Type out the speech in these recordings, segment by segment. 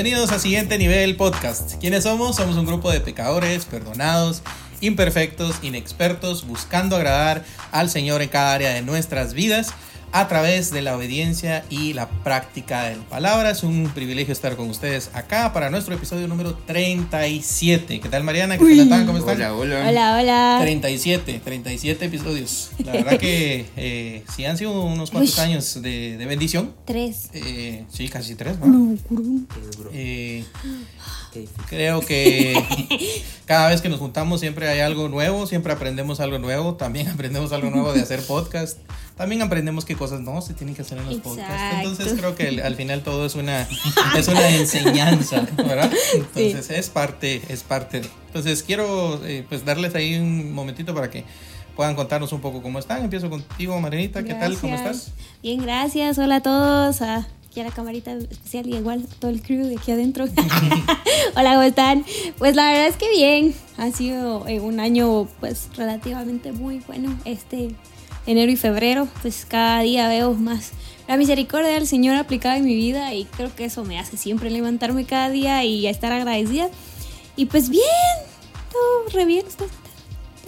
Bienvenidos a Siguiente Nivel Podcast. ¿Quiénes somos? Somos un grupo de pecadores, perdonados, imperfectos, inexpertos, buscando agradar al Señor en cada área de nuestras vidas a través de la obediencia y la práctica de la palabra. Es un privilegio estar con ustedes acá para nuestro episodio número 37. ¿Qué tal Mariana? ¿Qué tal? ¿Cómo están? Hola, hola. Hola, hola. 37, 37 episodios. La verdad que eh, sí han sido unos cuantos Uy. años de, de bendición. Tres. Eh, sí, casi tres, ¿no? No. Eh. Creo que cada vez que nos juntamos siempre hay algo nuevo, siempre aprendemos algo nuevo, también aprendemos algo nuevo de hacer podcast, también aprendemos qué cosas no se tienen que hacer en los podcasts. Exacto. Entonces creo que el- al final todo es una, es una enseñanza, ¿verdad? Entonces es parte, es parte de. Entonces quiero eh, pues darles ahí un momentito para que puedan contarnos un poco cómo están. Empiezo contigo, Marinita, ¿qué tal? ¿Cómo estás? Bien, gracias. Hola a todos. A- Aquí a la camarita especial y igual todo el crew de aquí adentro. Hola, ¿cómo están? Pues la verdad es que bien. Ha sido eh, un año pues relativamente muy bueno. Este enero y febrero, pues cada día veo más la misericordia del Señor aplicada en mi vida y creo que eso me hace siempre levantarme cada día y estar agradecida. Y pues bien, todo re bien. ¿Todo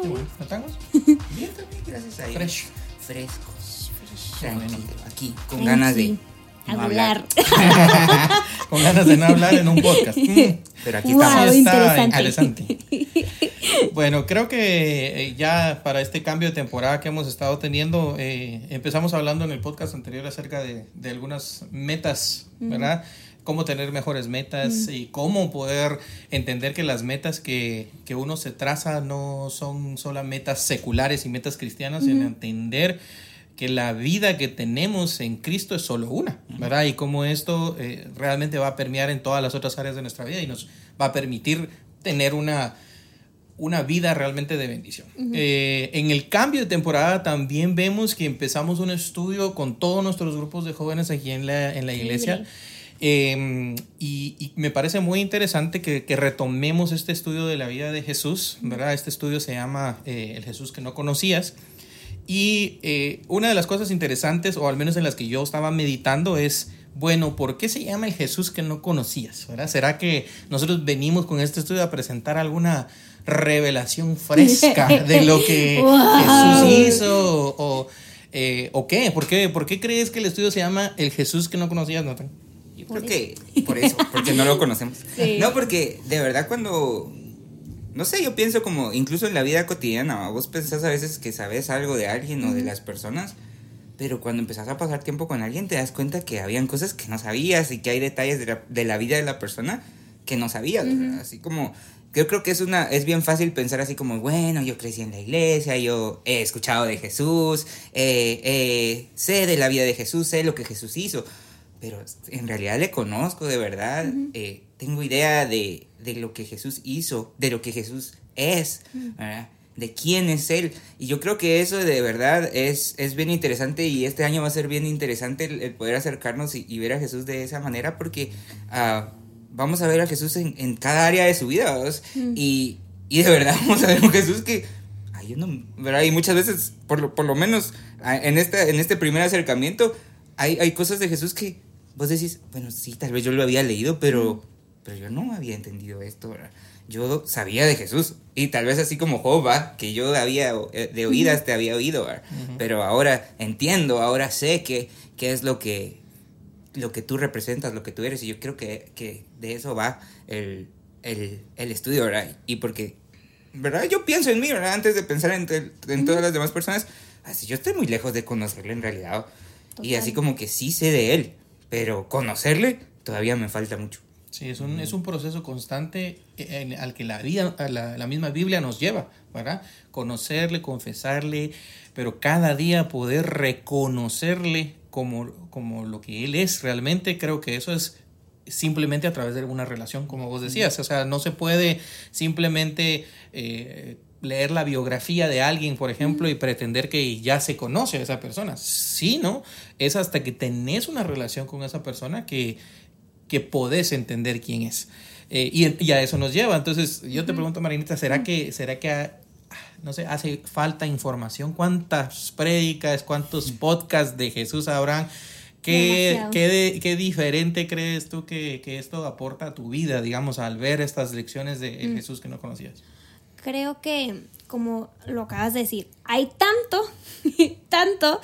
bien? bueno. ¿Natangos? Bien también, gracias a Dios. Fresh. Frescos. Bueno. Tranquilo. Aquí, con ganas de Hablar. Con ganas de no hablar en un podcast. Pero aquí Wow. estamos. Está interesante. interesante. Bueno, creo que eh, ya para este cambio de temporada que hemos estado teniendo, eh, empezamos hablando en el podcast anterior acerca de, de algunas metas, ¿verdad? Cómo tener mejores metas y cómo poder entender que las metas que, que uno se traza no son solo metas seculares y metas cristianas, sino entender que la vida que tenemos en Cristo es solo una, ¿verdad? Y cómo esto eh, realmente va a permear en todas las otras áreas de nuestra vida y nos va a permitir tener una, una vida realmente de bendición. Eh, en el cambio de temporada también vemos que empezamos un estudio con todos nuestros grupos de jóvenes aquí en la, en la iglesia. Eh, y, y me parece muy interesante que, que retomemos este estudio de la vida de Jesús, ¿verdad? Este estudio se llama eh, El Jesús que no conocías. Y eh, una de las cosas interesantes, o al menos en las que yo estaba meditando, es, bueno, ¿por qué se llama el Jesús que no conocías? ¿verdad? ¿Será que nosotros venimos con este estudio a presentar alguna revelación fresca de lo que Wow. Jesús hizo? ¿O, eh, ¿o qué? ¿Por qué? ¿Por qué crees que el estudio se llama El Jesús que no conocías, Nathan? Yo Por creo que por eso, porque no lo conocemos. Sí. No, porque de verdad cuando. No sé, yo pienso como, incluso en la vida cotidiana, vos pensás a veces que sabes algo de alguien o de las personas, pero cuando empezás a pasar tiempo con alguien te das cuenta que habían cosas que no sabías y que hay detalles de la, de la vida de la persona que no sabías. Así como, yo creo que es, una, es bien fácil pensar así como, bueno, yo crecí en la iglesia, yo he escuchado de Jesús, eh, eh, sé de la vida de Jesús, sé lo que Jesús hizo, pero en realidad le conozco de verdad, eh, tengo idea de, de lo que Jesús hizo, de lo que Jesús es, ¿verdad? de quién es Él. Y yo creo que eso de verdad es, es bien interesante y este año va a ser bien interesante el, el poder acercarnos y, y ver a Jesús de esa manera porque ah, vamos a ver a Jesús en, en cada área de su vida ¿vos? y, y de verdad vamos a ver un Jesús que... ay, no, ¿verdad? Y muchas veces, por lo, por lo menos ah, en este, en este primer acercamiento, hay, hay cosas de Jesús que vos decís, bueno, sí, tal vez yo lo había leído, pero, pero yo no había entendido esto, ¿verdad? Yo sabía de Jesús, y tal vez así como Job, ¿va? que yo había, eh, de oídas te había oído, ¿verdad? pero ahora entiendo, ahora sé que, qué es lo que, lo que tú representas, lo que tú eres, y yo creo que, que de eso va el, el, el estudio, ¿verdad? Y porque, ¿verdad? Yo pienso en mí, ¿verdad? Antes de pensar en, en todas las demás personas, así yo estoy muy lejos de conocerle en realidad. Y así como que sí sé de él, pero conocerle todavía me falta mucho. Sí, es un, es un proceso constante en- al que la, vida, a la, la misma Biblia nos lleva, ¿verdad? Conocerle, confesarle, pero cada día poder reconocerle como, como lo que Él es realmente, creo que eso es simplemente a través de una relación, como vos decías. O sea, no se puede simplemente eh, leer la biografía de alguien, por ejemplo, y pretender que ya se conoce a esa persona. Sí, ¿no? Es hasta que tenés una relación con esa persona que, que podés entender quién es. Eh, y, y a eso nos lleva. Entonces, yo te pregunto, Marinita, ¿será que, será que ah, no sé, hace falta información? ¿Cuántas prédicas, cuántos podcasts de Jesús habrán ¿Qué, qué, qué, diferente crees tú que, que, esto aporta a tu vida, digamos, al ver estas lecciones de mm. Jesús que no conocías? Creo que, como lo acabas de decir, hay tanto, tanto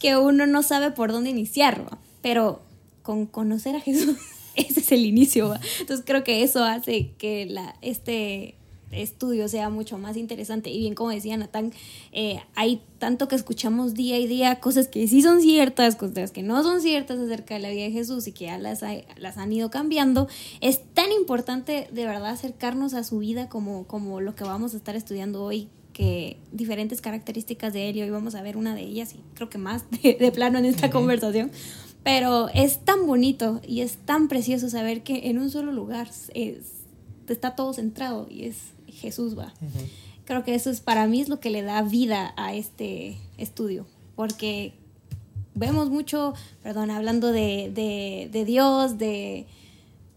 que uno no sabe por dónde iniciarlo, pero con conocer a Jesús, ese es el inicio. Entonces creo que eso hace que la, este estudio sea mucho más interesante. Y bien, como decía Natán, eh, hay tanto que escuchamos día y día cosas que sí son ciertas, cosas que no son ciertas acerca de la vida de Jesús y que ya las, las han ido cambiando. Es tan importante de verdad acercarnos a su vida como, como lo que vamos a estar estudiando hoy que diferentes características de él y hoy vamos a ver una de ellas y creo que más de, plano en esta conversación. Pero es tan bonito y es tan precioso saber que en un solo lugar es, está todo centrado y es Jesús va. Creo que eso es para mí es lo que le da vida a este estudio, porque vemos mucho, perdón, hablando de, de, de Dios, de,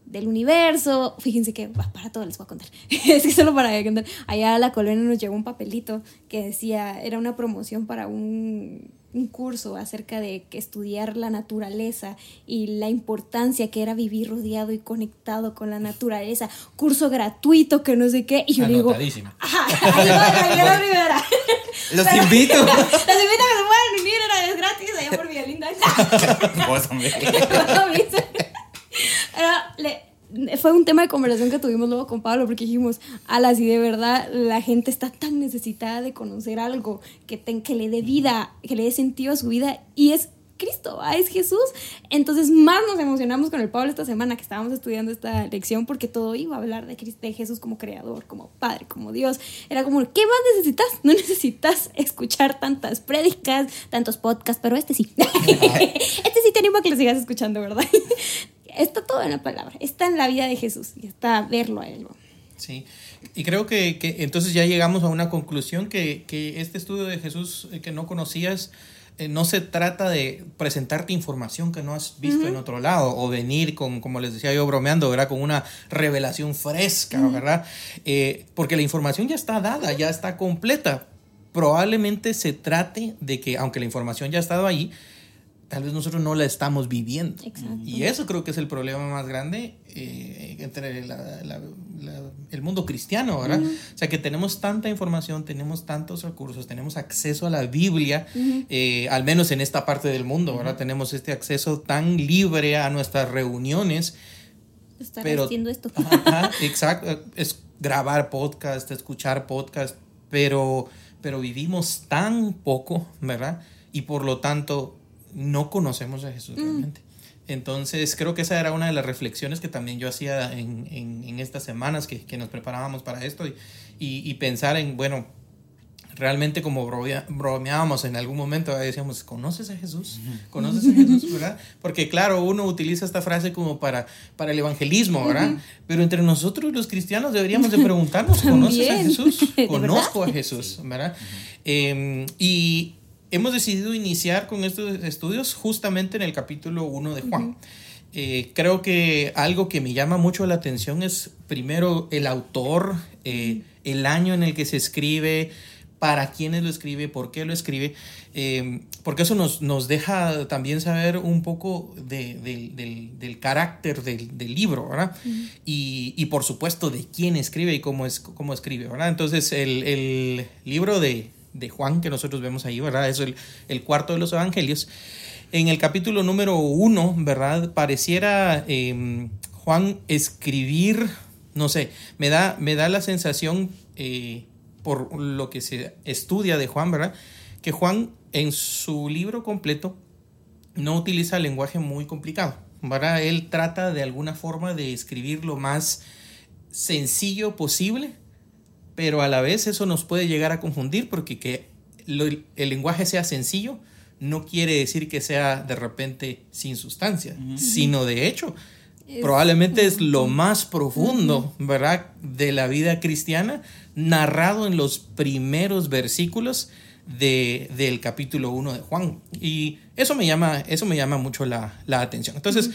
del universo. Fíjense que para todo les voy a contar. es que solo para contar. Allá a la colonia nos llegó un papelito que decía, era una promoción para un un curso acerca de estudiar la naturaleza y la importancia que era vivir rodeado y conectado con la naturaleza. Curso gratuito que no sé qué. Y yo digo, ahí va. Los invito. Los invito a que se puedan unir, era es gratis allá por Villalinda. Vos, hombre. Pero le, fue un tema de conversación que tuvimos luego con Pablo, porque dijimos, ala, si de verdad la gente está tan necesitada de conocer algo que, que le dé vida, que le dé sentido a su vida, y es Cristo, es Jesús. Entonces más nos emocionamos con el Pablo esta semana que estábamos estudiando esta lección porque todo iba a hablar de, Cristo, de Jesús como creador, como Padre, como Dios. Era como, ¿qué más necesitas? No necesitas escuchar tantas prédicas, tantos podcasts, pero este sí. este sí te animo a que lo sigas escuchando, ¿verdad? Está todo en la palabra, está en la vida de Jesús y está verlo a él. Sí, y creo que, entonces ya llegamos a una conclusión que, este estudio de Jesús eh, que no conocías, eh, no se trata de presentarte información que no has visto en otro lado o venir con, como les decía yo bromeando, ¿verdad? Con una revelación fresca, ¿verdad? Eh, porque la información ya está dada, ya está completa. Probablemente se trate de que, aunque la información ya ha estado ahí, tal vez nosotros no la estamos viviendo. Y eso creo que es el problema más grande eh, entre el mundo cristiano, ¿verdad? O sea, que tenemos tanta información, tenemos tantos recursos, tenemos acceso a la Biblia, eh, al menos en esta parte del mundo, ¿verdad? Tenemos este acceso tan libre a nuestras reuniones. Estar pero, haciendo esto. exacto, es grabar podcast, escuchar podcast, pero, pero vivimos tan poco, ¿verdad? Y por lo tanto no conocemos a Jesús mm. realmente. Entonces creo que esa era una de las reflexiones que también yo hacía en, en, estas semanas que, que, nos preparábamos para esto y, y, pensar en, bueno, realmente como bromeábamos en algún momento, decíamos, ¿conoces a Jesús? ¿Conoces a Jesús? ¿verdad? Porque claro, uno utiliza esta frase como para, para el evangelismo, ¿verdad? Pero entre nosotros los cristianos deberíamos de preguntarnos, ¿conoces a Jesús? Conozco a Jesús, ¿verdad? Em, y hemos decidido iniciar con estos estudios justamente en el capítulo 1 de Juan. Eh, creo que algo que me llama mucho la atención es primero el autor, eh, el año en el que se escribe, para quiénes lo escribe, por qué lo escribe, eh, porque eso nos, nos, deja también saber un poco del, carácter del, libro, ¿verdad? y, y, por supuesto de quién escribe y cómo, es, cómo escribe, ¿verdad? Entonces el, el libro de, de Juan que nosotros vemos ahí, ¿verdad? Es el, el cuarto de los evangelios. En el capítulo número uno, ¿verdad? Pareciera em, Juan escribir, no sé, me da, me da la sensación, eh, por lo que se estudia de Juan, ¿verdad? Que Juan en su libro completo no utiliza lenguaje muy complicado, ¿verdad? Él trata de alguna forma de escribir lo más sencillo posible pero a la vez eso nos puede llegar a confundir porque que el lenguaje sea sencillo no quiere decir que sea de repente sin sustancia, sino de hecho. Probablemente es lo más profundo, ¿verdad?, de la vida cristiana, narrado en los primeros versículos de, del capítulo 1 de Juan. Y eso me llama, eso me llama mucho la, la atención. Entonces,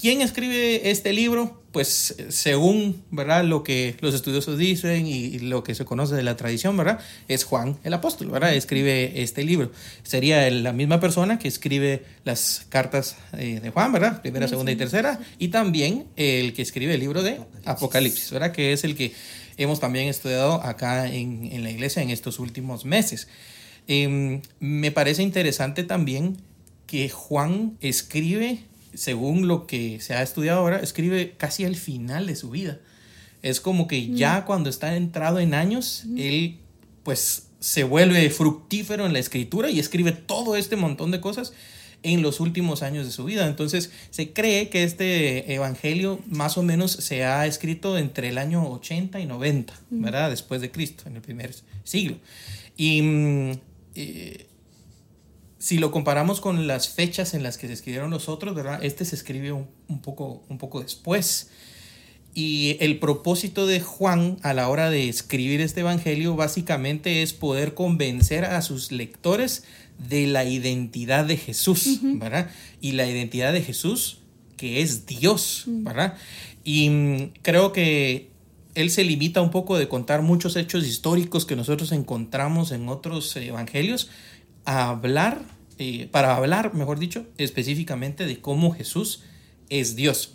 ¿quién escribe este libro? Pues según ¿verdad? lo que los estudiosos dicen y lo que se conoce de la tradición, ¿verdad? Es Juan el apóstol, ¿verdad? Escribe este libro. Sería la misma persona que escribe las cartas eh, de Juan, ¿verdad? Primera, segunda y tercera. Y también el que escribe el libro de Apocalipsis, ¿verdad? Que es el que hemos también estudiado acá en, en la iglesia en estos últimos meses. Em, me parece interesante también que Juan escribe, según lo que se ha estudiado ahora, escribe casi al final de su vida. Es como que ya cuando está entrado en años, él pues se vuelve fructífero en la escritura y escribe todo este montón de cosas en los últimos años de su vida. Entonces se cree que este evangelio más o menos se ha escrito entre el año 80 y 90, ¿verdad? Después de Cristo, en el primer siglo. Y mm, eh, si lo comparamos con las fechas en las que se escribieron los otros, ¿verdad? Este se escribe un, poco, un poco después. Y el propósito de Juan a la hora de escribir este evangelio básicamente es poder convencer a sus lectores de la identidad de Jesús, ¿verdad? Y la identidad de Jesús que es Dios, ¿verdad? Y mm, creo que él se limita un poco de contar muchos hechos históricos que nosotros encontramos en otros evangelios a hablar, eh, para hablar, mejor dicho, específicamente de cómo Jesús es Dios.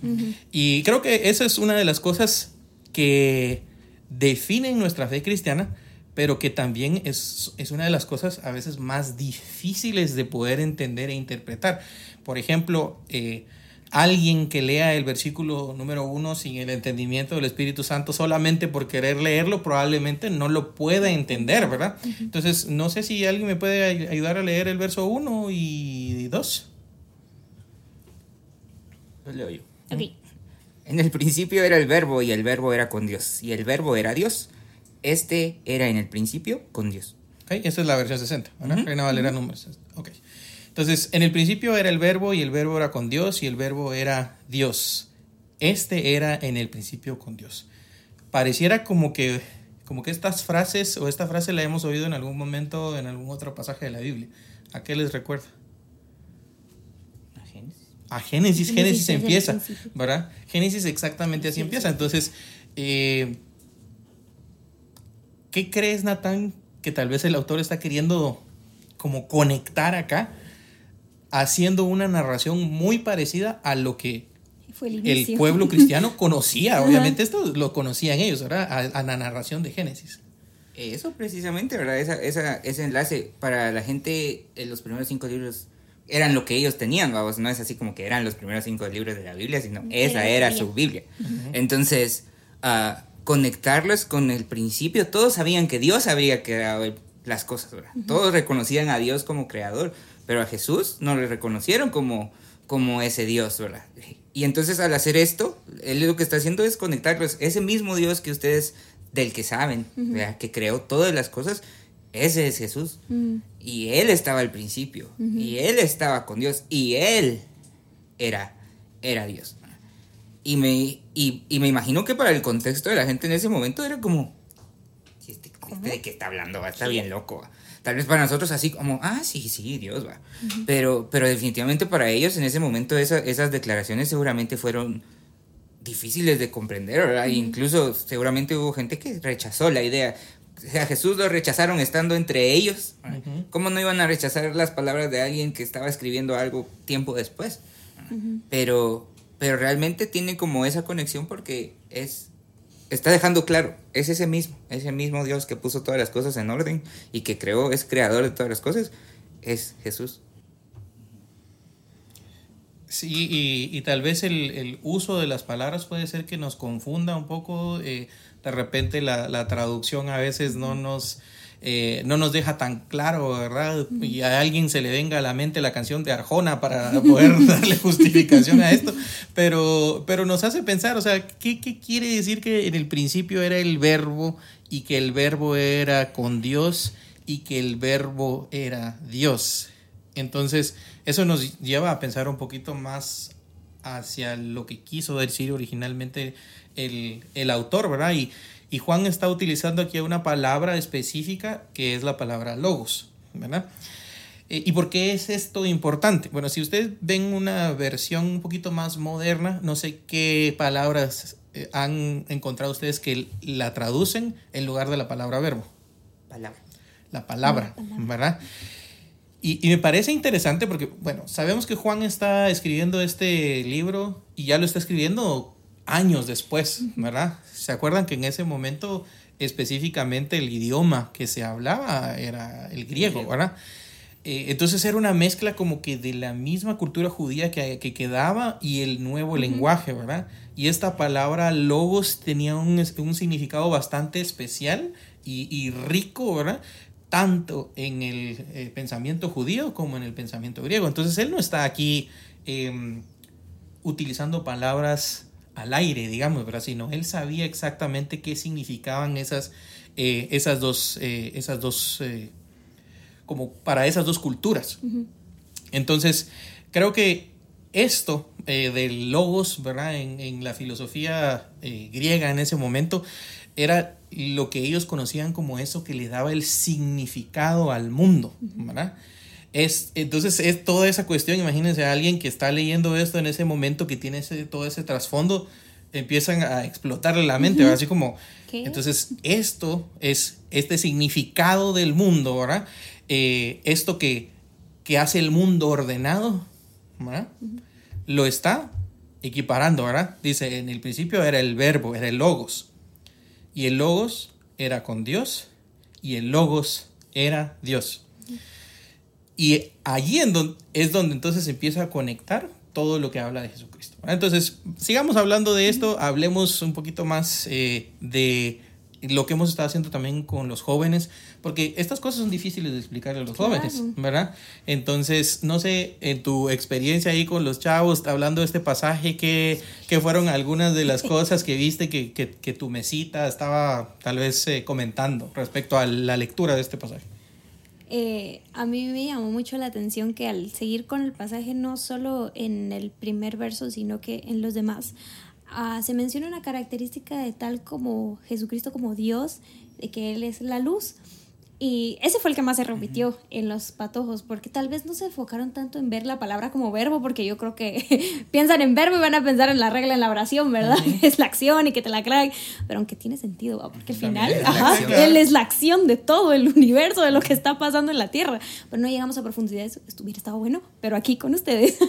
Y creo que esa es una de las cosas que definen nuestra fe cristiana, pero que también es, es, una de las cosas a veces más difíciles de poder entender e interpretar. Por ejemplo, eh, alguien que lea el versículo número uno sin el entendimiento del Espíritu Santo solamente por querer leerlo, probablemente no lo pueda entender, ¿verdad? Entonces, no sé si alguien me puede ayudar a leer el verso uno y dos. Lo leo yo. En el principio era el verbo y el verbo era con Dios y el verbo era Dios. Este era en el principio con Dios. Okay, esta es la versión 60, ¿verdad? Reina Valera números. Ok. Entonces, en el principio era el verbo y el verbo era con Dios y el verbo era Dios. Este era en el principio con Dios. Pareciera como que, como que estas frases o esta frase la hemos oído en algún momento en algún otro pasaje de la Biblia. ¿A qué les recuerda? A Génesis. A Génesis, Génesis, empieza, ¿verdad? Génesis exactamente así empieza. Entonces, eh, ¿qué crees, Natán, que tal vez el autor está queriendo como conectar acá? Haciendo una narración muy parecida a lo que el, pueblo cristiano conocía. Obviamente esto lo conocían ellos, ¿verdad? A, la narración de Génesis. Eso precisamente, ¿verdad? Esa, esa, ese enlace para la gente, en los primeros cinco libros eran lo que ellos tenían, vamos, no es así como que eran los primeros cinco libros de la Biblia, sino esa era su Biblia. Entonces, uh, conectarlos con el principio, todos sabían que Dios habría creado las cosas, ¿verdad? Todos reconocían a Dios como creador, pero a Jesús no le reconocieron como, como ese Dios, ¿verdad? Y entonces al hacer esto, él lo que está haciendo es conectarlos. Ese mismo Dios que ustedes, del que saben, que creó todas las cosas, ese es Jesús. Y él estaba al principio. Y él estaba con Dios. Y él era, era Dios. Y me, y, me imagino que para el contexto de la gente en ese momento era como, ¿este, este ¿de qué está hablando? Está bien loco. Tal vez para nosotros así como, ah, sí, sí, Dios va. pero, pero definitivamente para ellos en ese momento esas declaraciones seguramente fueron difíciles de comprender, ¿verdad? Incluso seguramente hubo gente que rechazó la idea. O sea, Jesús lo rechazaron estando entre ellos. ¿Cómo no iban a rechazar las palabras de alguien que estaba escribiendo algo tiempo después? Pero, pero realmente tiene como esa conexión porque es está dejando claro, es ese mismo, ese mismo Dios que puso todas las cosas en orden y que creó, es creador de todas las cosas, es Jesús. Sí, y, tal vez el, uso de las palabras puede ser que nos confunda un poco, eh, de repente la, la, traducción a veces no nos eh, no nos deja tan claro, ¿verdad? Y a alguien se le venga a la mente la canción de Arjona para poder darle justificación a esto, pero, pero nos hace pensar, o sea, ¿qué, ¿qué quiere decir que en el principio era el verbo y que el verbo era con Dios y que el verbo era Dios? Entonces, eso nos lleva a pensar un poquito más hacia lo que quiso decir originalmente el, el autor, ¿verdad? Y, y Juan está utilizando aquí una palabra específica que es la palabra logos, ¿verdad? Eh, ¿Y por qué es esto importante? Bueno, si ustedes ven una versión un poquito más moderna, no sé qué palabras eh, han encontrado ustedes que la traducen en lugar de la palabra verbo. Palabra. La palabra, ¿verdad? Y, y, me parece interesante porque, bueno, sabemos que Juan está escribiendo este libro y ya lo está escribiendo años después, ¿verdad? ¿Se acuerdan que en ese momento específicamente el idioma que se hablaba era el griego, ¿verdad? Eh, entonces era una mezcla como que de la misma cultura judía que, que quedaba y el nuevo lenguaje, ¿verdad? Y esta palabra logos tenía un, un significado bastante especial y, y, rico, ¿verdad? Tanto en el eh, pensamiento judío como en el pensamiento griego. Entonces él no está aquí eh, utilizando palabras al aire, digamos, ¿verdad? Sino él sabía exactamente qué significaban esas, eh, esas dos, esas dos como para esas dos culturas. Entonces, creo que esto eh, del logos, ¿verdad? En, en la filosofía eh, griega en ese momento, era lo que ellos conocían como eso que le daba el significado al mundo, ¿verdad? Es, entonces es toda esa cuestión, imagínense a alguien que está leyendo esto en ese momento, que tiene ese, todo ese trasfondo, empiezan a explotarle la mente, así como, ¿Qué? entonces esto es este significado del mundo, ¿verdad? Eh, esto que, que, hace el mundo ordenado, ¿verdad? Uh -huh. lo está equiparando, ¿verdad? Dice, en el principio era el verbo, era el logos, y el logos era con Dios, y el logos era Dios. Y allí en es donde entonces empieza a conectar todo lo que habla de Jesucristo. Entonces, sigamos hablando de esto, hablemos un poquito más eh, de lo que hemos estado haciendo también con los jóvenes, porque estas cosas son difíciles de explicarle a los claro. jóvenes, ¿verdad? Entonces, no sé, en tu experiencia ahí con los chavos, hablando de este pasaje, ¿qué, qué fueron algunas de las cosas que viste que, que, que tu mesita estaba tal vez eh, comentando respecto a la lectura de este pasaje? Eh, a mí me llamó mucho la atención que al seguir con el pasaje, no solo en el primer verso, sino que en los demás, uh, se menciona una característica de tal como Jesucristo como Dios, de que Él es la luz. Y ese fue el que más se repitió uh -huh. en los patojos, porque tal vez no se enfocaron tanto en ver la palabra como verbo, porque yo creo que piensan en verbo y van a pensar en la regla en la oración, ¿verdad? Uh -huh. Es la acción y que te la aclaran, pero aunque tiene sentido, ¿va? porque al final, ajá, él es la acción de todo el universo, de lo que está pasando en la tierra. Pero no llegamos a profundidad, eso hubiera estado bueno, pero aquí con ustedes,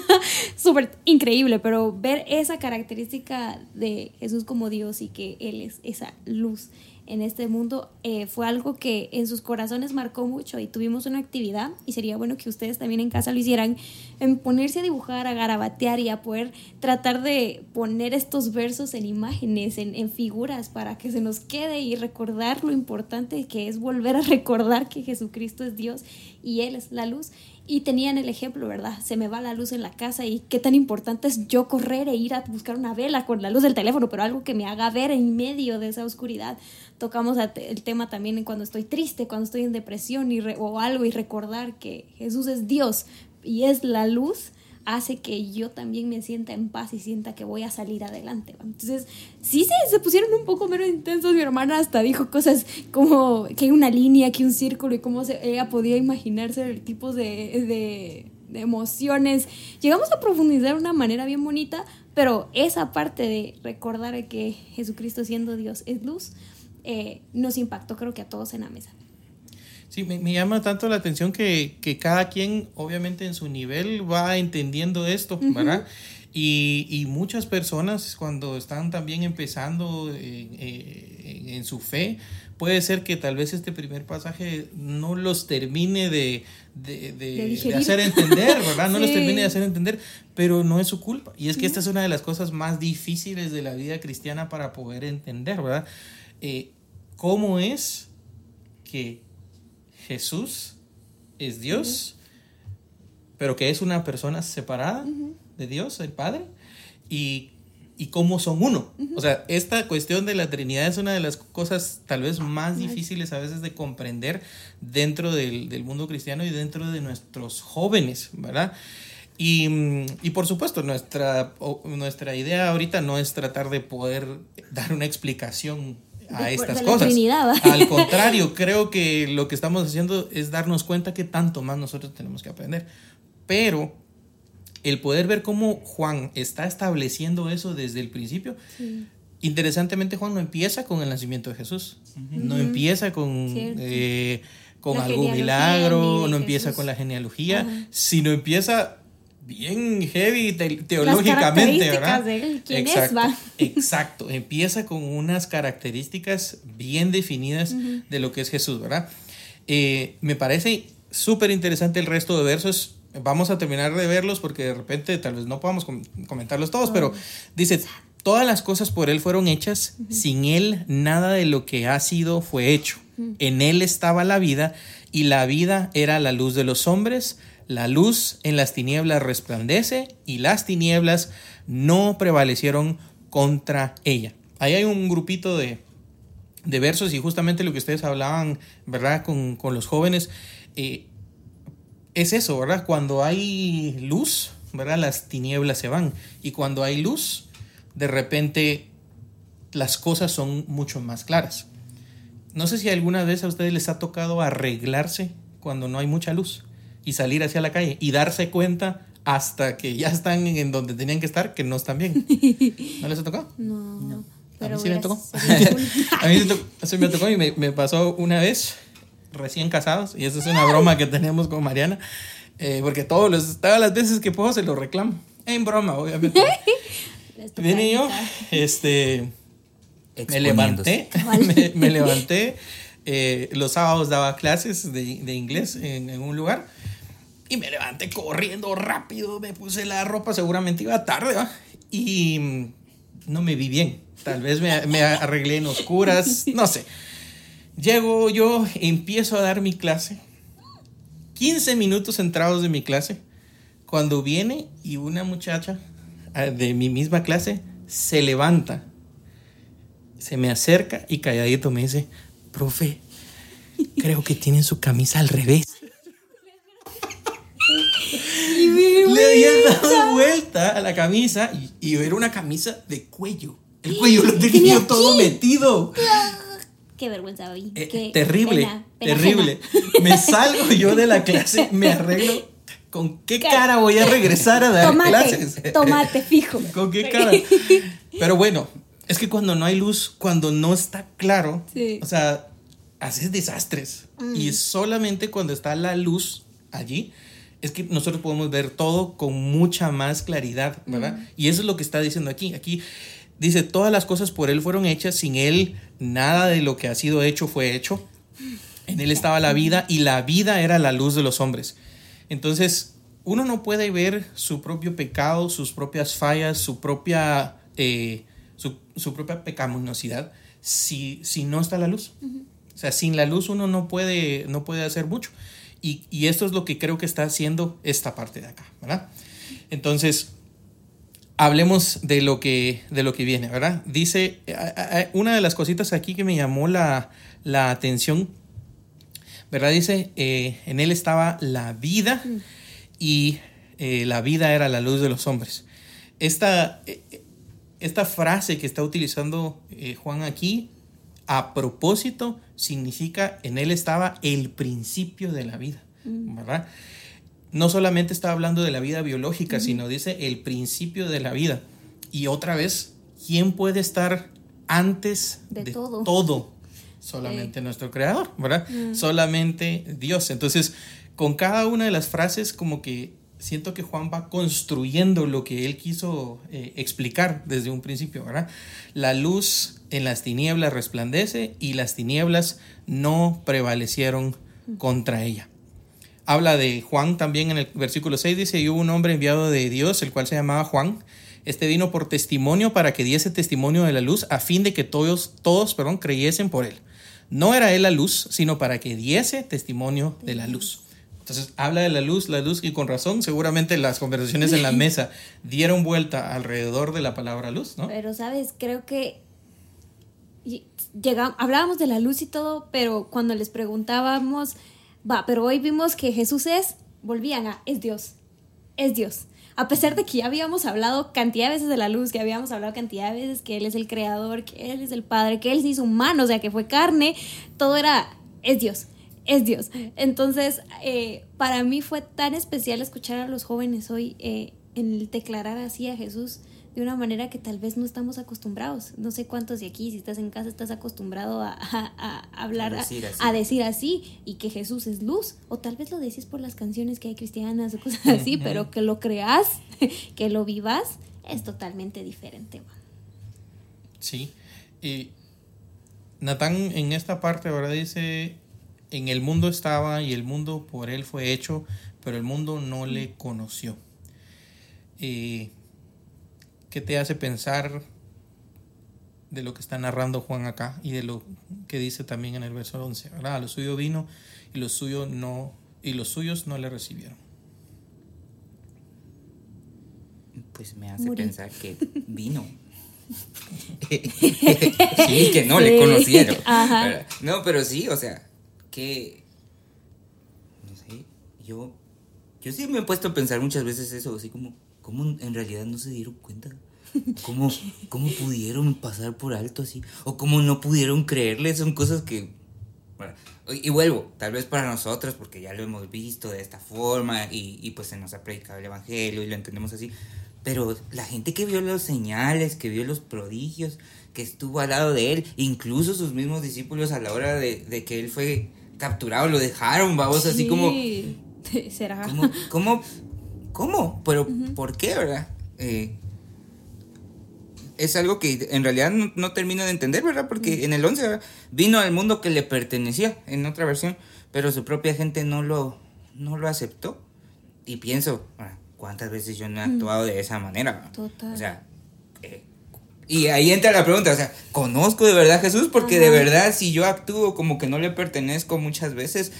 súper increíble, pero ver esa característica de Jesús como Dios y que Él es esa luz en este mundo eh, fue algo que en sus corazones marcó mucho y tuvimos una actividad y sería bueno que ustedes también en casa lo hicieran en ponerse a dibujar, a garabatear y a poder tratar de poner estos versos en imágenes, en, en figuras para que se nos quede y recordar lo importante que es volver a recordar que Jesucristo es Dios y Él es la luz y tenían el ejemplo, ¿verdad? Se me va la luz en la casa y qué tan importante es yo correr e ir a buscar una vela con la luz del teléfono, pero algo que me haga ver en medio de esa oscuridad. Tocamos el tema también cuando estoy triste, cuando estoy en depresión y o algo y recordar que Jesús es Dios y es la luz hace que yo también me sienta en paz y sienta que voy a salir adelante. Entonces, sí, sí, se pusieron un poco menos intensos. Mi hermana hasta dijo cosas como que hay una línea, que un círculo y cómo ella podía imaginarse el tipo de, de, de emociones. Llegamos a profundizar de una manera bien bonita, pero esa parte de recordar que Jesucristo siendo Dios es luz, eh, nos impactó creo que a todos en la mesa. Sí, me, me, llama tanto la atención que, que, cada quien, obviamente, en su nivel va entendiendo esto, uh -huh. ¿verdad? Y, y, muchas personas, cuando están también empezando en, en, en, su fe, puede ser que tal vez este primer pasaje no los termine de, de, de, de hacer entender, ¿verdad? No sí. los termine de hacer entender, pero no es su culpa. Y es que uh -huh. esta es una de las cosas más difíciles de la vida cristiana para poder entender, ¿verdad? Eh, ¿Cómo es que Jesús es Dios, uh -huh. pero que es una persona separada uh -huh. de Dios, el Padre, y, y cómo son uno. Uh -huh. O sea, esta cuestión de la Trinidad es una de las cosas tal vez más difíciles a veces de comprender dentro del, del mundo cristiano y dentro de nuestros jóvenes, ¿verdad? Y, y, por supuesto, nuestra, nuestra idea ahorita no es tratar de poder dar una explicación a estas de cosas. Al contrario, creo que lo que estamos haciendo es darnos cuenta que tanto más nosotros tenemos que aprender. Pero el poder ver cómo Juan está estableciendo eso desde el principio, interesantemente Juan no empieza con el nacimiento de Jesús, no empieza con, eh, con La algún milagro, no empieza Jesús. con la genealogía, sino empieza bien heavy te- Las teológicamente, características ¿verdad? de él, quién es, exacto, va. exacto, empieza con unas características bien definidas de lo que es Jesús, ¿verdad? Eh, me parece súper interesante el resto de versos. Vamos a terminar de verlos porque de repente tal vez no podamos com- comentarlos todos, pero dice, todas las cosas por Él fueron hechas, sin Él nada de lo que ha sido fue hecho. En Él estaba la vida y la vida era la luz de los hombres. La luz en las tinieblas resplandece y las tinieblas no prevalecieron contra ella. Ahí hay un grupito de, de versos y justamente lo que ustedes hablaban, ¿verdad? Con, con los jóvenes, eh, es eso, ¿verdad? Cuando hay luz, ¿verdad? Las tinieblas se van. Y cuando hay luz, de repente las cosas son mucho más claras. No sé si alguna vez a ustedes les ha tocado arreglarse cuando no hay mucha luz y salir hacia la calle y darse cuenta hasta que ya están en donde tenían que estar que no están bien. ¿No les ha tocado? No, A pero mí sí me tocó. a mí sí me tocó y me, me pasó una vez, recién casados, y esa es una broma que tenemos con Mariana, eh, porque todos los, todas las veces que puedo se lo reclamo. En broma, obviamente. Vine yo, este, me levanté, me, me levanté, eh, los sábados daba clases de, de inglés en, en un lugar y me levanté corriendo rápido, me puse la ropa, seguramente iba tarde, ¿va? Y no me vi bien, tal vez me, me arreglé en oscuras, no sé. Llego yo, empiezo a dar mi clase, 15 minutos entrados de mi clase, cuando viene y una muchacha ah, de mi misma clase se levanta, se me acerca y calladito me dice, profe, creo que tienen su camisa al revés. Le habían dado vuelta a la camisa y, y era una camisa de cuello. El cuello lo tenía todo aquí. metido. Qué vergüenza, Bobby. Eh, Qué terrible, pena, pena terrible. Me salgo yo de la clase, me arreglo. ¿Con qué Cara. voy a regresar a dar Tomate, clases? tomate fijo. ¿Con qué cara? Pero bueno, es que cuando no hay luz, cuando no está claro, Sí. o sea, haces desastres. Y solamente cuando está la luz allí, es que nosotros podemos ver todo con mucha más claridad, ¿verdad? Y eso es lo que está diciendo aquí. Aquí dice, todas las cosas por Él fueron hechas, sin Él nada de lo que ha sido hecho fue hecho. En Él estaba la vida y la vida era la luz de los hombres. Entonces, uno no puede ver su propio pecado, sus propias fallas, su propia, eh, su, su propia pecaminosidad si, si no está la luz. O sea, sin la luz uno no puede, no puede hacer mucho. Y, esto es lo que creo que está haciendo esta parte de acá, ¿verdad? Entonces, hablemos de lo que, de lo que viene, ¿verdad? Dice, a- a- a- una de las cositas aquí que me llamó la, la atención, ¿verdad? Dice, eh, en él estaba la vida y eh, la vida era la luz de los hombres. Esta, eh, esta frase que está utilizando eh, Juan aquí, a propósito, significa en él estaba el principio de la vida, ¿verdad? No solamente está hablando de la vida biológica, sino dice el principio de la vida. Y otra vez, ¿quién puede estar antes De de, todo. todo? Solamente nuestro creador, ¿verdad? Solamente Dios. Entonces, con cada una de las frases, como que siento que Juan va construyendo lo que él quiso eh, explicar desde un principio, ¿verdad? La luz en las tinieblas resplandece y las tinieblas no prevalecieron contra ella. Habla de Juan también en el versículo 6, dice, y hubo un hombre enviado de Dios, el cual se llamaba Juan. Este vino por testimonio para que diese testimonio de la luz, a fin de que todos, todos perdón, creyesen por él. No era él la luz, sino para que diese testimonio de la luz. Entonces habla de la luz, la luz, y con razón, seguramente las conversaciones en la mesa dieron vuelta alrededor de la palabra luz, ¿no? Pero, ¿sabes? Creo que y- llegam- hablábamos de la luz y todo, pero cuando les preguntábamos, va, pero hoy vimos que Jesús es, volvían a, es Dios, es Dios. a pesar de que ya habíamos hablado cantidad de veces de la luz, que habíamos hablado cantidad de veces que Él es el creador, que Él es el Padre, que Él se hizo humano, o sea, que fue carne, todo era, es Dios, es Dios. Entonces, eh, para mí fue tan especial escuchar a los jóvenes hoy eh, en declarar así a Jesús de una manera que tal vez no estamos acostumbrados. No sé cuántos de aquí, si estás en casa, estás acostumbrado a, hablar, a decir, así. y que Jesús es luz. O tal vez lo decís por las canciones que hay cristianas o cosas así, pero que lo creas, que lo vivas, es totalmente diferente. Sí. Y Natán en esta parte ahora dice, en el mundo estaba y el mundo por él fue hecho, pero el mundo no le conoció. Y ¿Qué te hace pensar de lo que está narrando Juan acá y de lo que dice también en el verso 11? A lo suyo vino y los suyos no y los suyos no le recibieron. Pues me hace pensar que vino. sí, que no le conocieron. No, pero sí, o sea, que no sé, yo yo sí me he puesto a pensar muchas veces eso, así como ¿Cómo en realidad no se dieron cuenta? ¿Cómo, ¿Cómo pudieron pasar por alto así? ¿O cómo no pudieron creerle? Son cosas que... Bueno, y vuelvo, tal vez para nosotros, porque ya lo hemos visto de esta forma y, y pues se nos ha predicado el Evangelio y lo entendemos así. Pero la gente que vio los señales, que vio los prodigios, que estuvo al lado de él, incluso sus mismos discípulos a la hora de, de que él fue capturado, lo dejaron, vamos, así como... ¿Será? ¿Cómo, cómo ¿Cómo? ¿Pero por qué, verdad? Eh, es algo que en realidad no, termino de entender, ¿verdad? Porque en el 11 vino al mundo que le pertenecía, en otra versión, pero su propia gente no lo, no lo aceptó. Y pienso, ¿cuántas veces yo no he actuado de esa manera? Total. O sea, y ahí entra la pregunta, o sea, ¿conozco de verdad a Jesús? Porque de verdad si yo actúo como que no le pertenezco muchas veces,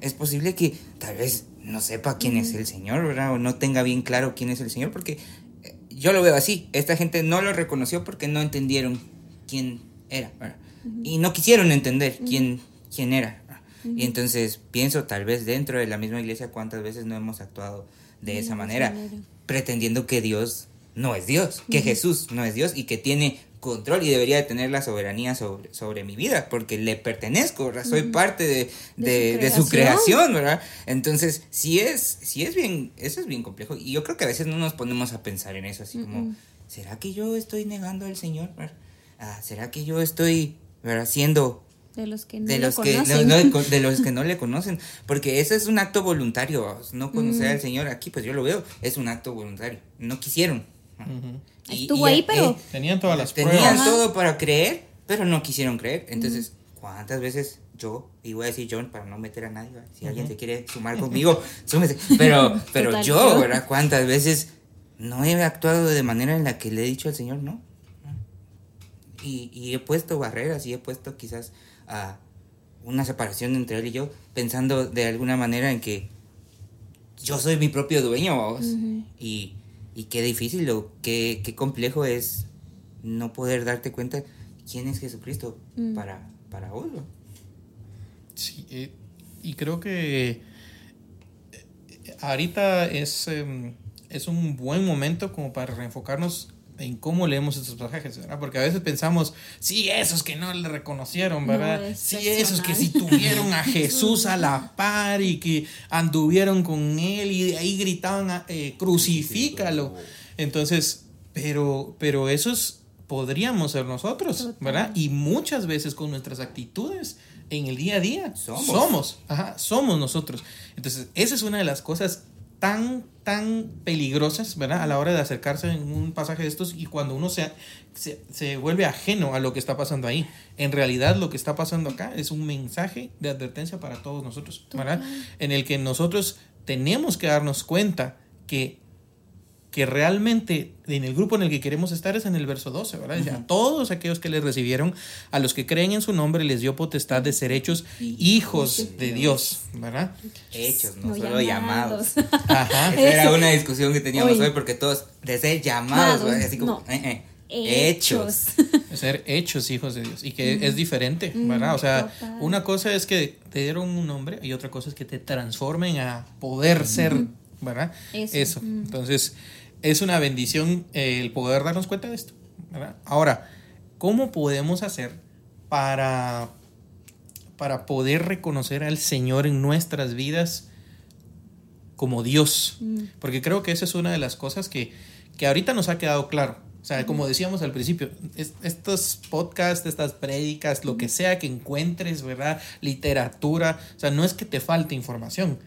es posible que tal vez no sepa quién es el Señor, ¿verdad? O no tenga bien claro quién es el Señor, porque eh, yo lo veo así, esta gente no lo reconoció porque no entendieron quién era, ¿verdad? Y no quisieron entender quién, quién era. Y entonces pienso, tal vez dentro de la misma iglesia, cuántas veces no hemos actuado de esa manera, pretendiendo que Dios no es Dios, que Jesús no es Dios y que tiene control y debería de tener la soberanía sobre, sobre mi vida, porque le pertenezco, Soy parte de, su, creación, ¿verdad? Entonces, si es, si es bien, eso es bien complejo. Y yo creo que a veces no nos ponemos a pensar en eso, así como, ¿será que yo estoy negando al Señor? Ah, ¿Será que yo estoy, ¿verdad? Siendo de los que no de los que de los que no le conocen porque ese es un acto voluntario no conocer al señor aquí pues yo lo veo es un acto voluntario no quisieron Estuvo ahí, pero. Eh, tenían todas las pruebas. Tenían todo para creer, pero no quisieron creer. Entonces, ¿cuántas veces yo, y voy a decir John para no meter a nadie, si alguien se quiere sumar conmigo, súmese. Pero, pero yo, ¿verdad? ¿Cuántas veces no he actuado de manera en la que le he dicho al Señor no? Y, y he puesto barreras y he puesto quizás a una separación entre él y yo, pensando de alguna manera en que yo soy mi propio dueño, vamos. Y y qué difícil o qué, complejo es no poder darte cuenta quién es Jesucristo mm. para, para vos. Sí, eh, y creo que eh, ahorita es, em, es un buen momento como para reenfocarnos en cómo leemos estos pasajes, ¿verdad? Porque a veces pensamos, sí, esos que no le reconocieron, ¿verdad? sí, esos que sí tuvieron a Jesús a la par y que anduvieron con él y de ahí gritaban, eh, crucifícalo. Entonces, pero, pero esos podríamos ser nosotros, ¿verdad? Y muchas veces con nuestras actitudes en el día a día somos, somos, ajá, somos nosotros. Entonces, esa es una de las cosas tan, tan peligrosas, ¿verdad? A la hora de acercarse en un pasaje de estos y cuando uno se, se, vuelve ajeno a lo que está pasando ahí. En realidad lo que está pasando acá es un mensaje de advertencia para todos nosotros, ¿verdad? En el que nosotros tenemos que darnos cuenta que que realmente en el grupo en el que queremos estar es en el verso 12, ¿verdad? A todos aquellos que les recibieron, a los que creen en su nombre, les dio potestad de ser hechos hijos de Dios, ¿verdad? Hechos, no, solo llamados. Ajá. Esa era una discusión que teníamos hoy, porque todos, de ser llamados, así como... Eh, eh, hechos. Ser hechos hijos de Dios. Y que es diferente, ¿verdad? O sea, una cosa es que te dieron un nombre y otra cosa es que te transformen a poder ser ¿verdad? Eso. Eso. Mm. Entonces, es una bendición eh, el poder darnos cuenta de esto, ¿verdad? Ahora, ¿cómo podemos hacer para, para poder reconocer al Señor en nuestras vidas como Dios? Mm. Porque creo que esa es una de las cosas que, que ahorita nos ha quedado claro. O sea, como decíamos al principio, es- estos podcasts, estas prédicas, lo que sea que encuentres, ¿verdad? Literatura, o sea, no es que te falte información,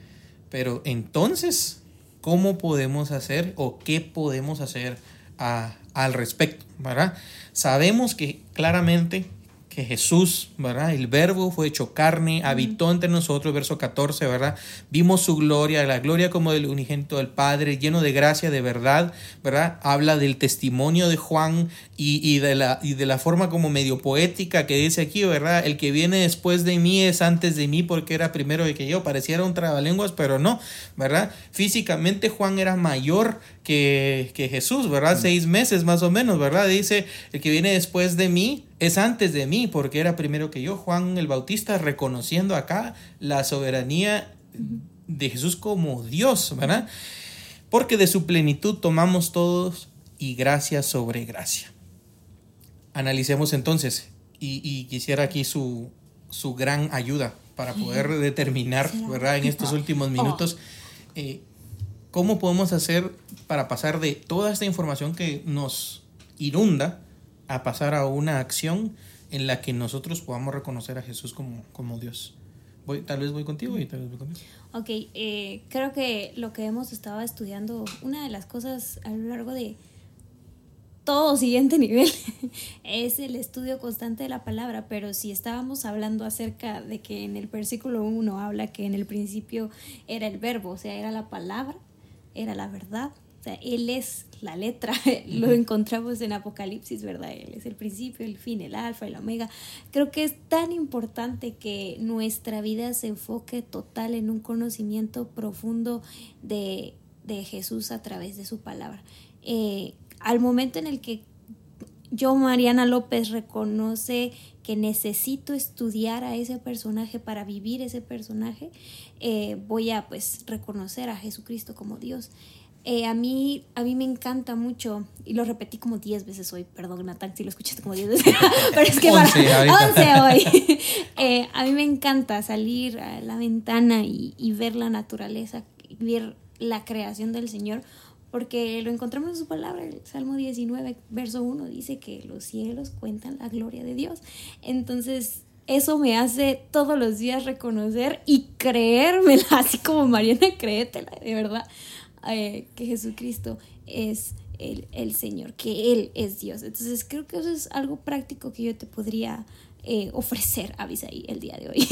pero entonces, ¿cómo podemos hacer o qué podemos hacer a- al respecto, ¿verdad? Sabemos que claramente que Jesús, ¿verdad? El verbo fue hecho carne, habitó entre nosotros, verso 14, ¿verdad? Vimos su gloria, la gloria como del unigénito del Padre, lleno de gracia, de verdad, ¿verdad? Habla del testimonio de Juan y, y de, la, y de la forma como medio poética que dice aquí, ¿verdad? El que viene después de mí es antes de mí porque era primero de que yo, pareciera un trabalenguas, pero no, ¿verdad? Físicamente Juan era mayor que, que Jesús, ¿verdad? Seis meses más o menos, ¿verdad? Dice, el que viene después de mí es antes de mí porque era primero que yo. Juan el Bautista reconociendo acá la soberanía de Jesús como Dios, ¿verdad? Porque de su plenitud tomamos todos y gracia sobre gracia. Analicemos entonces y, y quisiera aquí su, su gran ayuda para poder determinar. ¿verdad? En estos últimos minutos, eh, ¿cómo podemos hacer para pasar de toda esta información que nos inunda a pasar a una acción en la que nosotros podamos reconocer a Jesús como, como Dios? Voy, tal vez voy contigo y tal vez voy contigo. Ok, eh, creo que lo que hemos estado estudiando, una de las cosas a lo largo de todo siguiente nivel es el estudio constante de la palabra, pero si estábamos hablando acerca de que en el versículo 1 habla que en el principio era el verbo, o sea, era la palabra, era la verdad, o sea, Él es la letra, lo encontramos en Apocalipsis, ¿verdad? Él es el principio, el fin, el alfa, el omega. Creo que es tan importante que nuestra vida se enfoque total en un conocimiento profundo de, de Jesús a través de su palabra. Eh, al momento en el que yo, Mariana López, reconoce que necesito estudiar a ese personaje para vivir ese personaje, eh, voy a pues reconocer a Jesucristo como Dios. Eh, a, mí, a mí me encanta mucho, y lo repetí como 10 veces hoy, perdón Natán si lo escuchaste como 10 veces, pero es que para 11 ahorita. 11 hoy. Eh, a mí me encanta salir a la ventana y, y ver la naturaleza, ver la creación del Señor, porque lo encontramos en su palabra, el Salmo 19, verso 1, dice que los cielos cuentan la gloria de Dios. Entonces, eso me hace todos los días reconocer y creérmela, así como Mariana, créetela, de verdad, eh, que Jesucristo es el, el Señor, que Él es Dios. Entonces, creo que eso es algo práctico que yo te podría eh, ofrecer a Bisaí el día de hoy.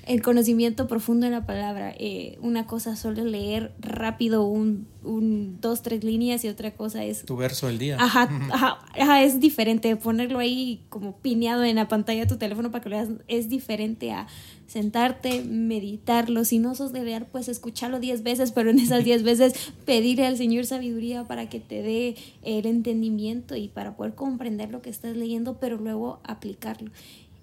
el conocimiento profundo de la palabra. Eh, una cosa solo leer rápido un, un, dos, tres líneas y otra cosa es Tu verso del día. Ajá, ajá, ajá, es diferente. Ponerlo ahí como pineado en la pantalla de tu teléfono para que lo veas es diferente a sentarte, meditarlo. Si no sos de leer, pues escucharlo diez veces, pero en esas diez veces pedirle al Señor sabiduría para que te dé el entendimiento y para poder comprender lo que estás leyendo, pero luego aplicarlo.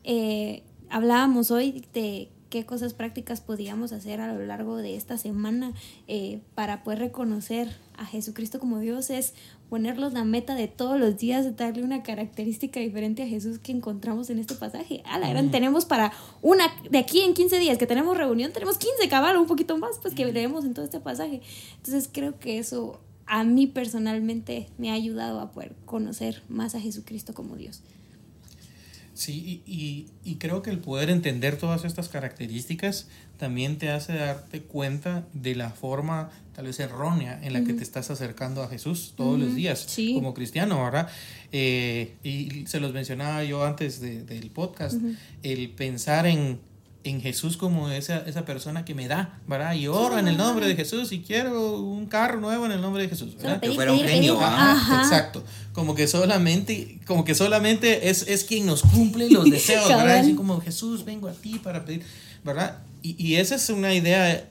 Eh, hablábamos hoy de qué cosas prácticas podíamos hacer a lo largo de esta semana eh, para poder reconocer a Jesucristo como Dios es ponerlos la meta de todos los días, darle una característica diferente a Jesús que encontramos en este pasaje. A la gran, tenemos para una, de aquí en 15 días que tenemos reunión, tenemos 15 caballos, un poquito más, pues que leemos en todo este pasaje. Entonces creo que eso a mí personalmente me ha ayudado a poder conocer más a Jesucristo como Dios. Sí, y, y, y, creo que el poder entender todas estas características también te hace darte cuenta de la forma tal vez errónea en la uh -huh. que te estás acercando a Jesús todos uh -huh. los días sí. como cristiano, ¿verdad? Eh, y se los mencionaba yo antes de, del podcast, uh -huh. el pensar en, en Jesús como esa, esa persona que me da, ¿verdad? Y oro sí, en el nombre de Jesús y quiero un carro nuevo en el nombre de Jesús, ¿verdad? Que fuera un genio, Ajá, Exacto. Como que solamente, como que solamente es, es quien nos cumple los deseos, ¿verdad? Así como Jesús, vengo a ti para pedir, ¿verdad? Y, y esa es una idea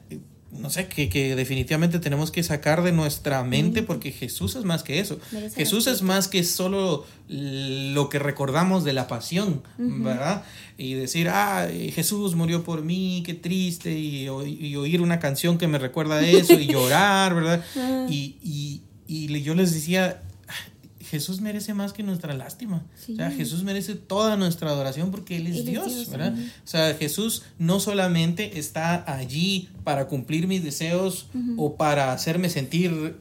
no sé, que, que, definitivamente tenemos que sacar de nuestra mente porque Jesús es más que eso. Jesús es más que solo lo que recordamos de la pasión, ¿verdad? Y decir, ah, Jesús murió por mí, qué triste, y, oír una canción que me recuerda a eso, y llorar, ¿verdad? Ah. y, y, y yo les decía, Jesús merece más que nuestra lástima. O sea, Jesús merece toda nuestra adoración porque Él es, Dios, ¿verdad? O sea, Jesús no solamente está allí para cumplir mis deseos o para hacerme sentir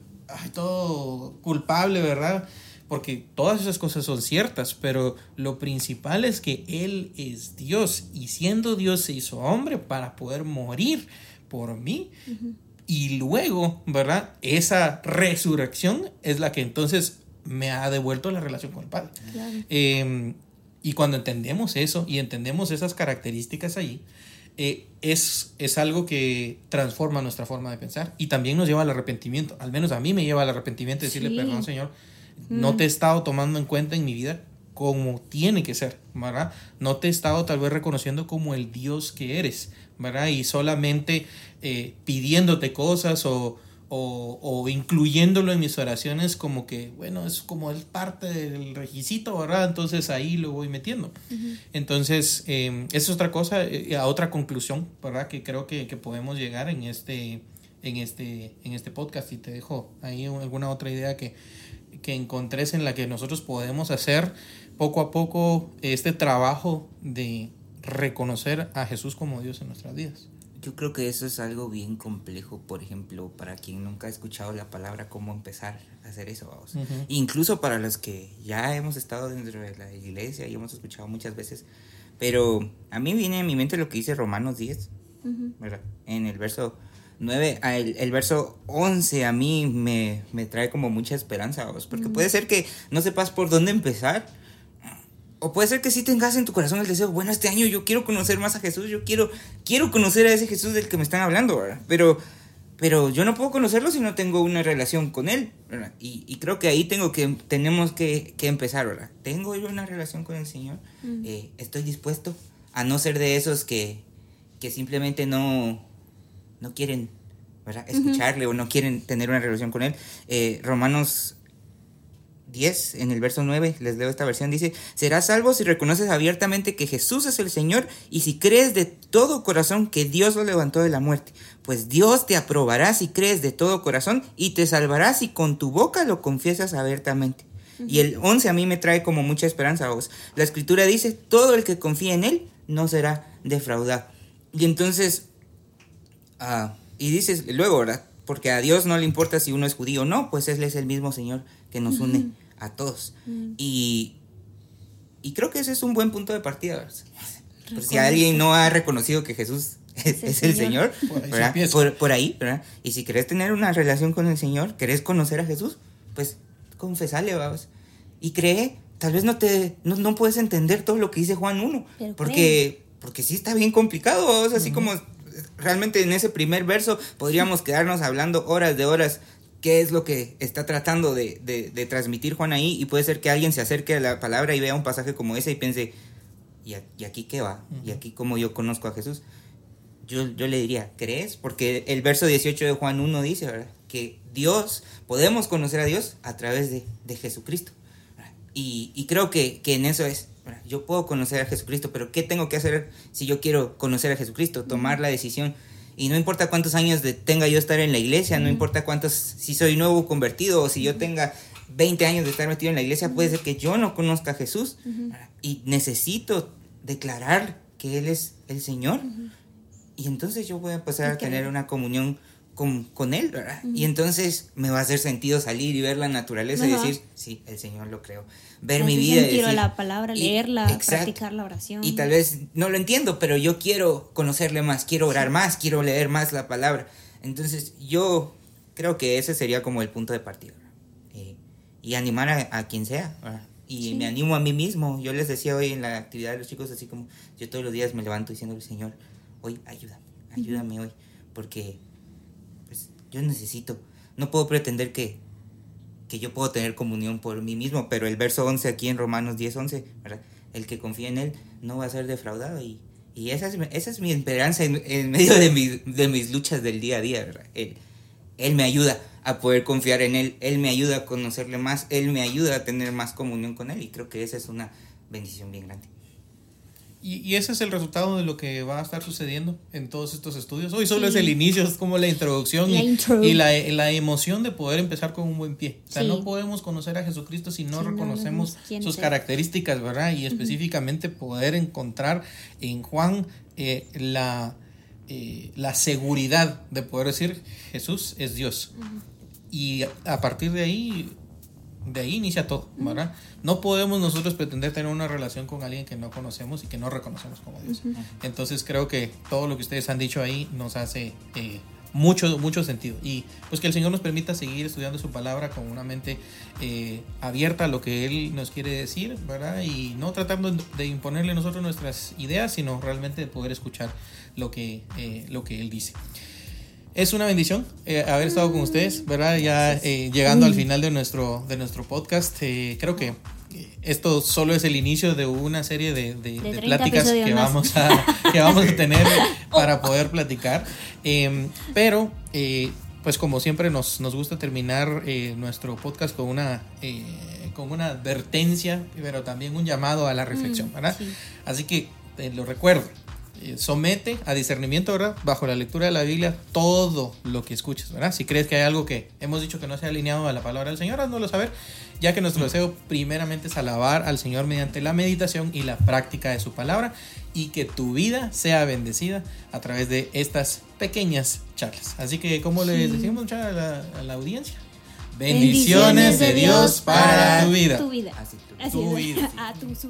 todo culpable, ¿verdad? Porque todas esas cosas son ciertas, pero lo principal es que Él es Dios y siendo Dios se hizo hombre para poder morir por mí. Y luego, ¿verdad? Esa resurrección es la que entonces me ha devuelto la relación con el Padre. Em, y cuando entendemos eso y entendemos esas características ahí, eh, es, es algo que transforma nuestra forma de pensar y también nos lleva al arrepentimiento. Al menos a mí me lleva al arrepentimiento decirle, perdón, Señor, no mm. te he estado tomando en cuenta en mi vida como tiene que ser, ¿verdad? No te he estado tal vez reconociendo como el Dios que eres, ¿verdad? Y solamente eh, pidiéndote cosas o, o, incluyéndolo en mis oraciones como que, bueno, es como es parte del requisito, ¿verdad? Entonces ahí lo voy metiendo. Entonces, eh, esa es otra cosa, eh, a otra conclusión, ¿verdad? Que creo que, que, podemos llegar en este, en, este, en este podcast y te dejo ahí alguna otra idea que, que encontres en la que nosotros podemos hacer poco a poco este trabajo de reconocer a Jesús como Dios en nuestras vidas. Yo creo que eso es algo bien complejo, por ejemplo, para quien nunca ha escuchado la palabra, cómo empezar a hacer eso, vamos. Incluso para los que ya hemos estado dentro de la iglesia y hemos escuchado muchas veces, pero a mí viene a mi mente lo que dice Romanos 10, ¿verdad? En el verso 9, el, el, verso 11 a mí me, me trae como mucha esperanza, vamos, porque puede ser que no sepas por dónde empezar, o puede ser que sí tengas en tu corazón el deseo, bueno, este año yo quiero conocer más a Jesús, yo quiero, quiero conocer a ese Jesús del que me están hablando, ¿verdad? Pero, pero yo no puedo conocerlo si no tengo una relación con Él, ¿verdad? Y, creo que ahí tengo que, tenemos que, empezar, ¿verdad? ¿Tengo yo una relación con el Señor? Eh, ¿Estoy dispuesto a no ser de esos que, que simplemente no, no quieren, ¿verdad? Escucharle o no quieren tener una relación con Él? Eh, Romanos 10, en el verso 9, les leo esta versión, dice, serás salvo si reconoces abiertamente que Jesús es el Señor y si crees de todo corazón que Dios lo levantó de la muerte. Pues Dios te aprobará si crees de todo corazón y te salvará si con tu boca lo confiesas abiertamente. Y el 11 a mí me trae como mucha esperanza a vos. La escritura dice, todo el que confía en Él no será defraudado. Y entonces, ah, y dices luego, ¿verdad? Porque a Dios no le importa si uno es judío o no, pues Él es el mismo Señor que nos une a todos. Mm. Y, y creo que ese es un buen punto de partida. si alguien no ha reconocido que Jesús es, el Señor, por, ahí, ¿verdad? Y si querés tener una relación con el Señor, querés conocer a Jesús, pues confesale, vamos. Y cree, tal vez no te no, puedes entender todo lo que dice Juan 1, porque, porque sí está bien complicado, así como realmente en ese primer verso podríamos quedarnos hablando horas de horas qué es lo que está tratando de, de, transmitir Juan ahí y puede ser que alguien se acerque a la palabra y vea un pasaje como ese y piense, ¿y, aquí qué va? ¿Y aquí cómo yo conozco a Jesús? Yo, yo le diría, ¿crees? Porque el verso 18 de Juan 1 dice, ¿verdad? Que Dios, podemos conocer a Dios a través de, de Jesucristo. Y, y, creo que, que en eso es, yo puedo conocer a Jesucristo, pero ¿qué tengo que hacer si yo quiero conocer a Jesucristo? Tomar la decisión y no importa cuántos años de, tenga yo estar en la iglesia, no importa cuántos, si soy nuevo convertido o si yo tenga 20 años de estar metido en la iglesia, puede ser que yo no conozca a Jesús y necesito declarar que Él es el Señor. Y entonces yo voy a pasar a tener una comunión con, con Él, ¿verdad? Y entonces me va a hacer sentido salir y ver la naturaleza y decir, sí, el Señor lo creo ver mi vida. Quiero la palabra, leerla, practicar la oración. Y tal vez no lo entiendo, pero yo quiero conocerle más, quiero orar más, quiero leer más la palabra. Entonces yo creo que ese sería como el punto de partida. Eh, y animar a, quien sea. Y me animo a mí mismo. Yo les decía hoy en la actividad de los chicos, así como yo todos los días me levanto diciendo al Señor, hoy ayúdame, ayúdame hoy, porque yo necesito, no puedo pretender que que yo puedo tener comunión por mí mismo, pero el verso 11 aquí en Romanos 10, 11, ¿verdad? El que confía en Él no va a ser defraudado y, Y esa es, esa es mi esperanza en, medio de, mis- de mis luchas del día a día, ¿verdad? Él, él me ayuda a poder confiar en Él, Él me ayuda a conocerle más, Él me ayuda a tener más comunión con Él y creo que esa es una bendición bien grande. Y, y ese es el resultado de lo que va a estar sucediendo en todos estos estudios. Hoy solo es el inicio, es como la introducción La y, intro. y la, la emoción de poder empezar con un buen pie. O sea, Sí. no podemos conocer a Jesucristo si no Si reconocemos sus características, ¿verdad? Y específicamente poder encontrar en Juan eh, la, eh, la seguridad de poder decir Jesús es Dios. Y a partir de ahí, de ahí inicia todo, ¿verdad? No podemos nosotros pretender tener una relación con alguien que no conocemos y que no reconocemos como Dios. Entonces creo que todo lo que ustedes han dicho ahí nos hace eh, mucho, mucho sentido. Y pues que el Señor nos permita seguir estudiando su palabra con una mente eh, abierta a lo que Él nos quiere decir, ¿verdad? Y no tratando de imponerle nosotros nuestras ideas, sino realmente de poder escuchar lo que, eh, lo que Él dice. Es una bendición eh, haber estado con ustedes, ¿verdad? Ya eh, llegando al final de nuestro, de nuestro podcast. eh, creo que eh, esto solo es el inicio de una serie de, de- De de 30 pláticas que más. vamos, a, que vamos a tener para poder platicar. Eh, pero, eh, pues como siempre nos, nos gusta terminar eh, nuestro podcast con una, eh, con una advertencia, pero también un llamado a la reflexión, ¿verdad? sí. Así que eh, lo recuerdo. Eh, somete a discernimiento, ¿verdad? Bajo la lectura de la Biblia, todo lo que escuches, ¿verdad? Si crees que hay algo que hemos dicho que no se ha alineado a la palabra del Señor, haznoslo saber, ya que nuestro deseo primeramente es alabar al Señor mediante la meditación y la práctica de su palabra y que tu vida sea bendecida a través de estas pequeñas charlas. Así que, ¿cómo les decimos a la, a la audiencia? Bendiciones de Dios para tu vida. Tu vida. Así tú. Así Tu vida. A tu su.